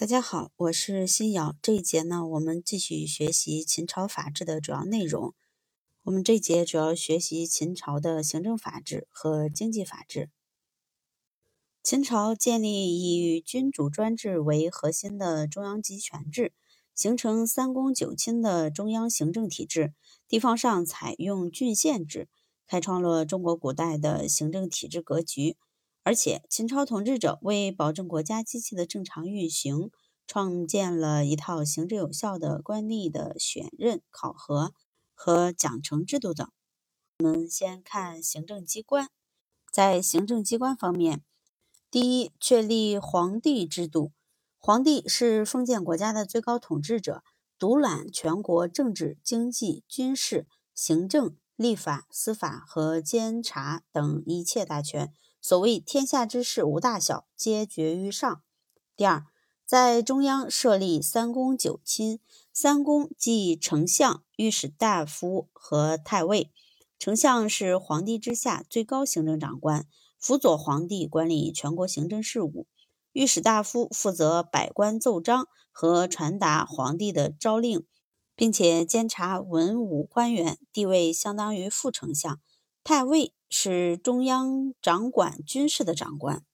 大家好，我是新瑶。这一节呢，我们继续学习秦朝法制的主要内容。我们这节主要学习秦朝的行政法制和经济法制。秦朝建立以君主专制为核心的中央集权制，形成三公九卿的中央行政体制，地方上采用郡县制，开创了中国古代的行政体制格局。而且，秦朝统治者为保证国家机器的正常运行，创建了一套行之有效的官吏的选任、考核和奖惩制度等。我们先看行政机关，在行政机关方面，第一，确立皇帝制度。皇帝是封建国家的最高统治者，独揽全国政治、经济、军事、行政、立法、司法和监察等一切大权。所谓天下之事无大小，皆决于上。第二，在中央设立三公九卿。三公即丞相、御史大夫和太尉。丞相是皇帝之下最高行政长官，辅佐皇帝管理全国行政事务。御史大夫负责百官奏章和传达皇帝的诏令，并且监察文武官员，地位相当于副丞相。太尉。是中央掌管军事的长官，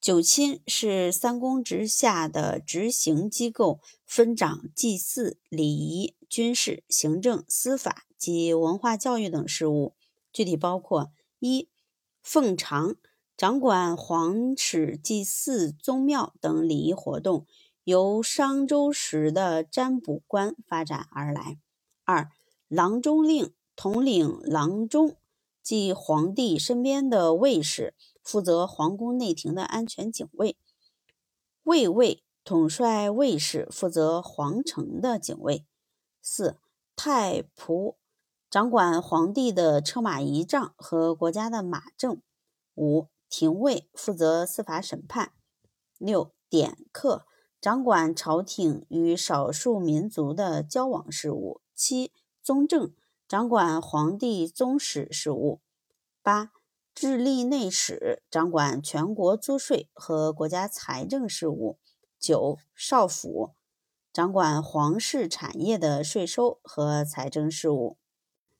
九卿是三公之下的执行机构，分掌祭祀、礼仪、军事、行政、司法及文化教育等事务。具体包括：一、奉常，掌管皇室祭祀、宗庙等礼仪活动，由商周时的占卜官发展而来；二、郎中令，统领郎中。即皇帝身边的卫士，负责皇宫内廷的安全警卫；卫尉统帅卫士，负责皇城的警卫。四太仆掌管皇帝的车马仪仗和国家的马政。五廷尉负责司法审判。六典客掌管朝廷与少数民族的交往事务。七宗正。掌管皇帝宗室事务。八、治吏内史掌管全国租税和国家财政事务。九、少府掌管皇室产业的税收和财政事务。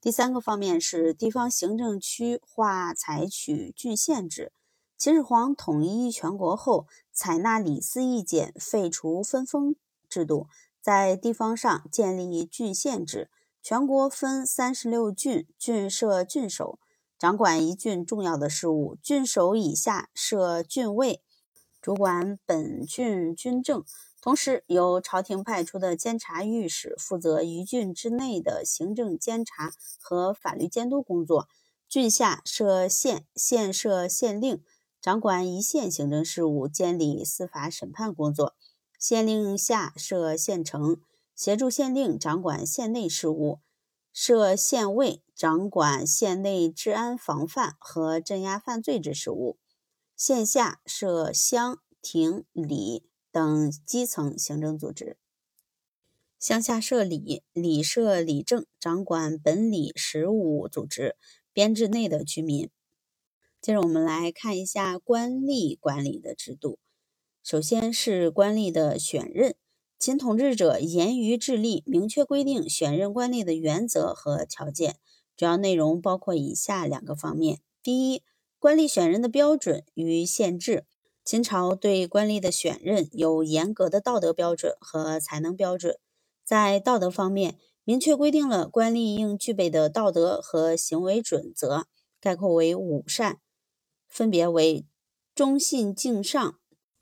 第三个方面是地方行政区划采取郡县制。秦始皇统一全国后，采纳李斯意见，废除分封制度，在地方上建立郡县制。全国分三十六郡，郡设郡守，掌管一郡重要的事务。郡守以下设郡尉，主管本郡军政。同时，由朝廷派出的监察御史负责一郡之内的行政监察和法律监督工作。郡下设县，县设县令，掌管一县行政事务，监理司法审判工作。县令下设县丞。协助县令掌管县内事务，设县尉掌管县内治安防范和镇压犯罪之事务。县下设乡、亭、里等基层行政组织。乡下设里，里设里政，掌管本里十五组织编制内的居民。接着我们来看一下官吏管理的制度。首先是官吏的选任。秦统治者严于治吏，明确规定选任官吏的原则和条件。主要内容包括以下两个方面：第一，官吏选任的标准与限制。秦朝对官吏的选任有严格的道德标准和才能标准。在道德方面，明确规定了官吏应具备的道德和行为准则，概括为五善，分别为忠信敬上，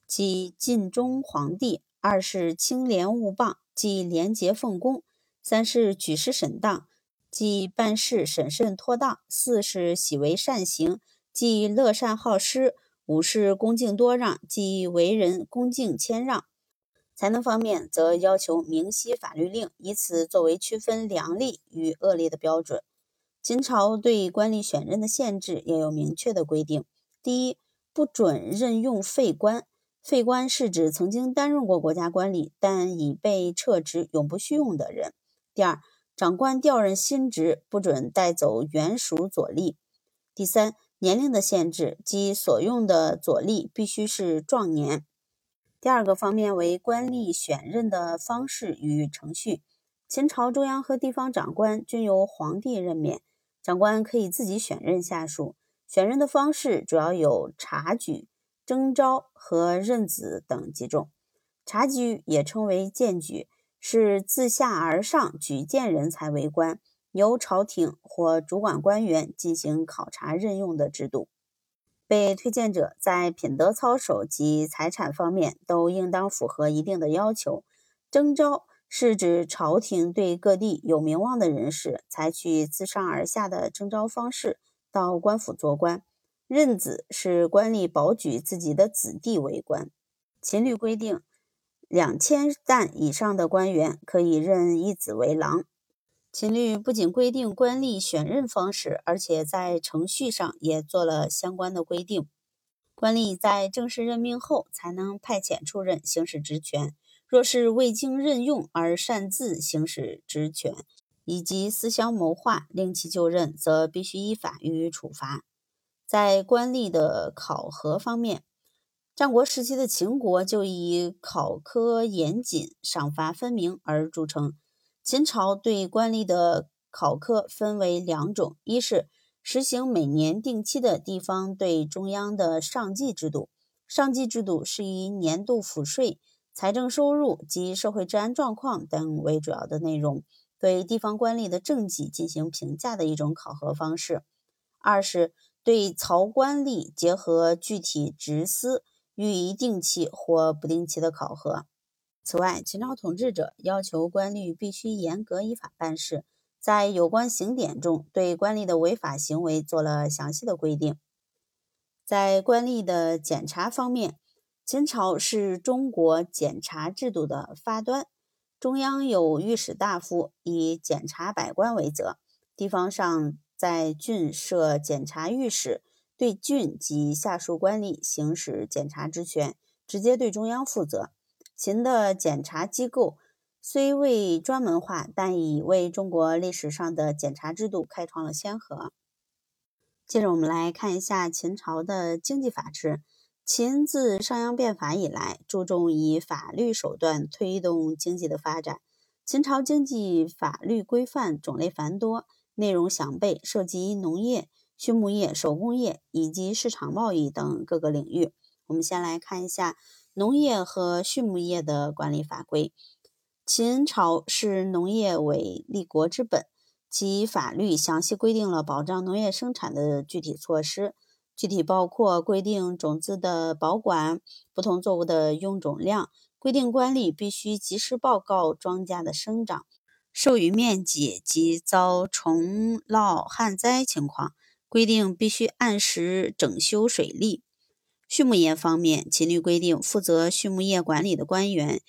即尽忠皇帝。二是清廉务谤，即廉洁奉公；三是举事审当，即办事审慎妥当；四是喜为善行，即乐善好施；五是恭敬多让，即为人恭敬谦让。才能方面，则要求明晰法律令，以此作为区分良吏与恶吏的标准。秦朝对官吏选任的限制也有明确的规定：第一，不准任用废官。废官是指曾经担任过国家官吏，但已被撤职、永不续用的人。第二，长官调任新职，不准带走原属左吏。第三，年龄的限制，即所用的左吏必须是壮年。第二个方面为官吏选任的方式与程序。秦朝中央和地方长官均由皇帝任免，长官可以自己选任下属。选任的方式主要有察举、征召和任子等几种。察举也称为荐举，是自下而上举荐人才为官。由朝廷或主管官员进行考察任用的制度。被推荐者在品德操守及财产方面都应当符合一定的要求。征召是指朝廷对各地有名望的人士采取自上而下的征召方式到官府做官。任子是官吏保举自己的子弟为官。秦律规定，两千担以上的官员可以任一子为郎。秦律不仅规定官吏选任方式，而且在程序上也做了相关的规定。官吏在正式任命后，才能派遣出任行使职权。若是未经任用而擅自行使职权，以及私相谋划令其就任，则必须依法予以处罚。在官吏的考核方面，战国时期的秦国就以考科严谨、赏罚分明而著称。秦朝对官吏的考科分为两种：一是实行每年定期的地方对中央的上计制度，上计制度是以年度赋税、财政收入及社会治安状况等为主要的内容，对地方官吏的政绩进行评价的一种考核方式；二是对曹官吏结合具体职司予以定期或不定期的考核。此外，秦朝统治者要求官吏必须严格依法办事，在有关刑典中对官吏的违法行为做了详细的规定。在官吏的检查方面，秦朝是中国检察制度的发端。中央有御史大夫，以检察百官为责；地方上在郡设检察御史，对郡及下属官吏行使检察职权，直接对中央负责。秦的检察机构虽未专门化，但已为中国历史上的检察制度开创了先河。接着，我们来看一下秦朝的经济法制。秦自商鞅变法以来，注重以法律手段推动经济的发展。秦朝经济法律规范种类繁多，内容详备，涉及农业、畜牧业、手工业以及市场贸易等各个领域。我们先来看一下。农业和畜牧业的管理法规。秦朝视农业为立国之本，其法律详细规定了保障农业生产的具体措施，具体包括规定种子的保管、不同作物的用种量，规定官吏必须及时报告庄稼的生长、授予面积及遭虫涝旱灾情况，规定必须按时整修水利。畜牧业方面，秦律规定，负责畜牧业管理的官员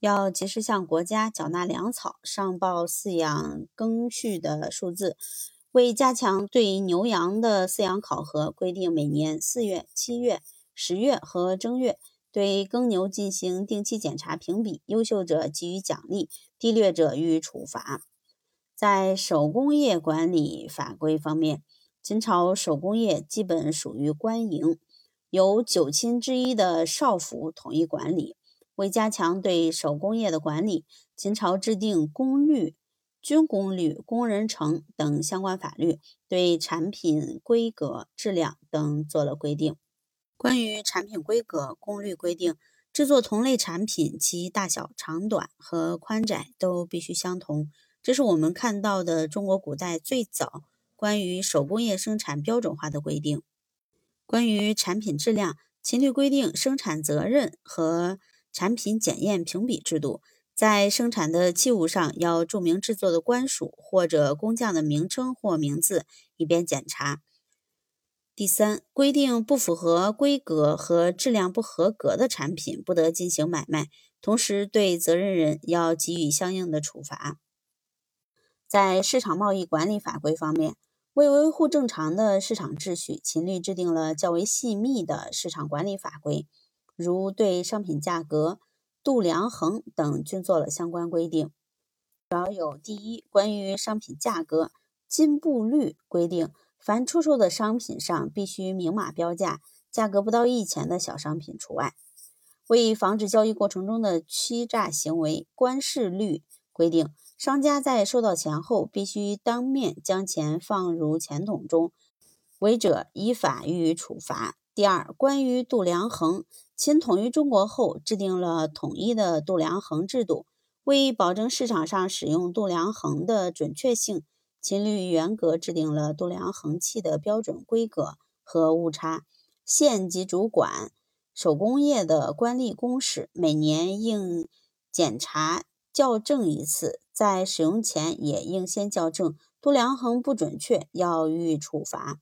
要及时向国家缴纳粮草，上报饲养耕畜的数字。为加强对牛羊的饲养考核，规定每年四月、七月、十月和正月对耕牛进行定期检查评比，优秀者给予奖励，低劣者予以处罚。在手工业管理法规方面，秦朝手工业基本属于官营。由九卿之一的少府统一管理。为加强对手工业的管理，秦朝制定工律、军工律、工人成等相关法律，对产品规格、质量等做了规定。关于产品规格，工律规定，制作同类产品，其大小、长短和宽窄都必须相同。这是我们看到的中国古代最早关于手工业生产标准化的规定。关于产品质量，秦律规定生产责任和产品检验评比制度，在生产的器物上要注明制作的官署或者工匠的名称或名字，以便检查。第三，规定不符合规格和质量不合格的产品不得进行买卖，同时对责任人要给予相应的处罚。在市场贸易管理法规方面。为维护正常的市场秩序，秦律制定了较为细密的市场管理法规，如对商品价格、度量衡等均做了相关规定。主要有：第一，关于商品价格，进步率规定，凡出售的商品上必须明码标价，价格不到一钱的小商品除外。为防止交易过程中的欺诈行为，关市律规定，商家在收到钱后，必须当面将钱放入钱筒中，违者依法予以处罚。第二，关于度量衡，秦统一中国后，制定了统一的度量衡制度。为保证市场上使用度量衡的准确性，秦律严格制定了度量衡器的标准规格和误差。县级主管手工业的官吏公使每年应检查校正一次，在使用前也应先校正。度量衡不准确，要予以处罚。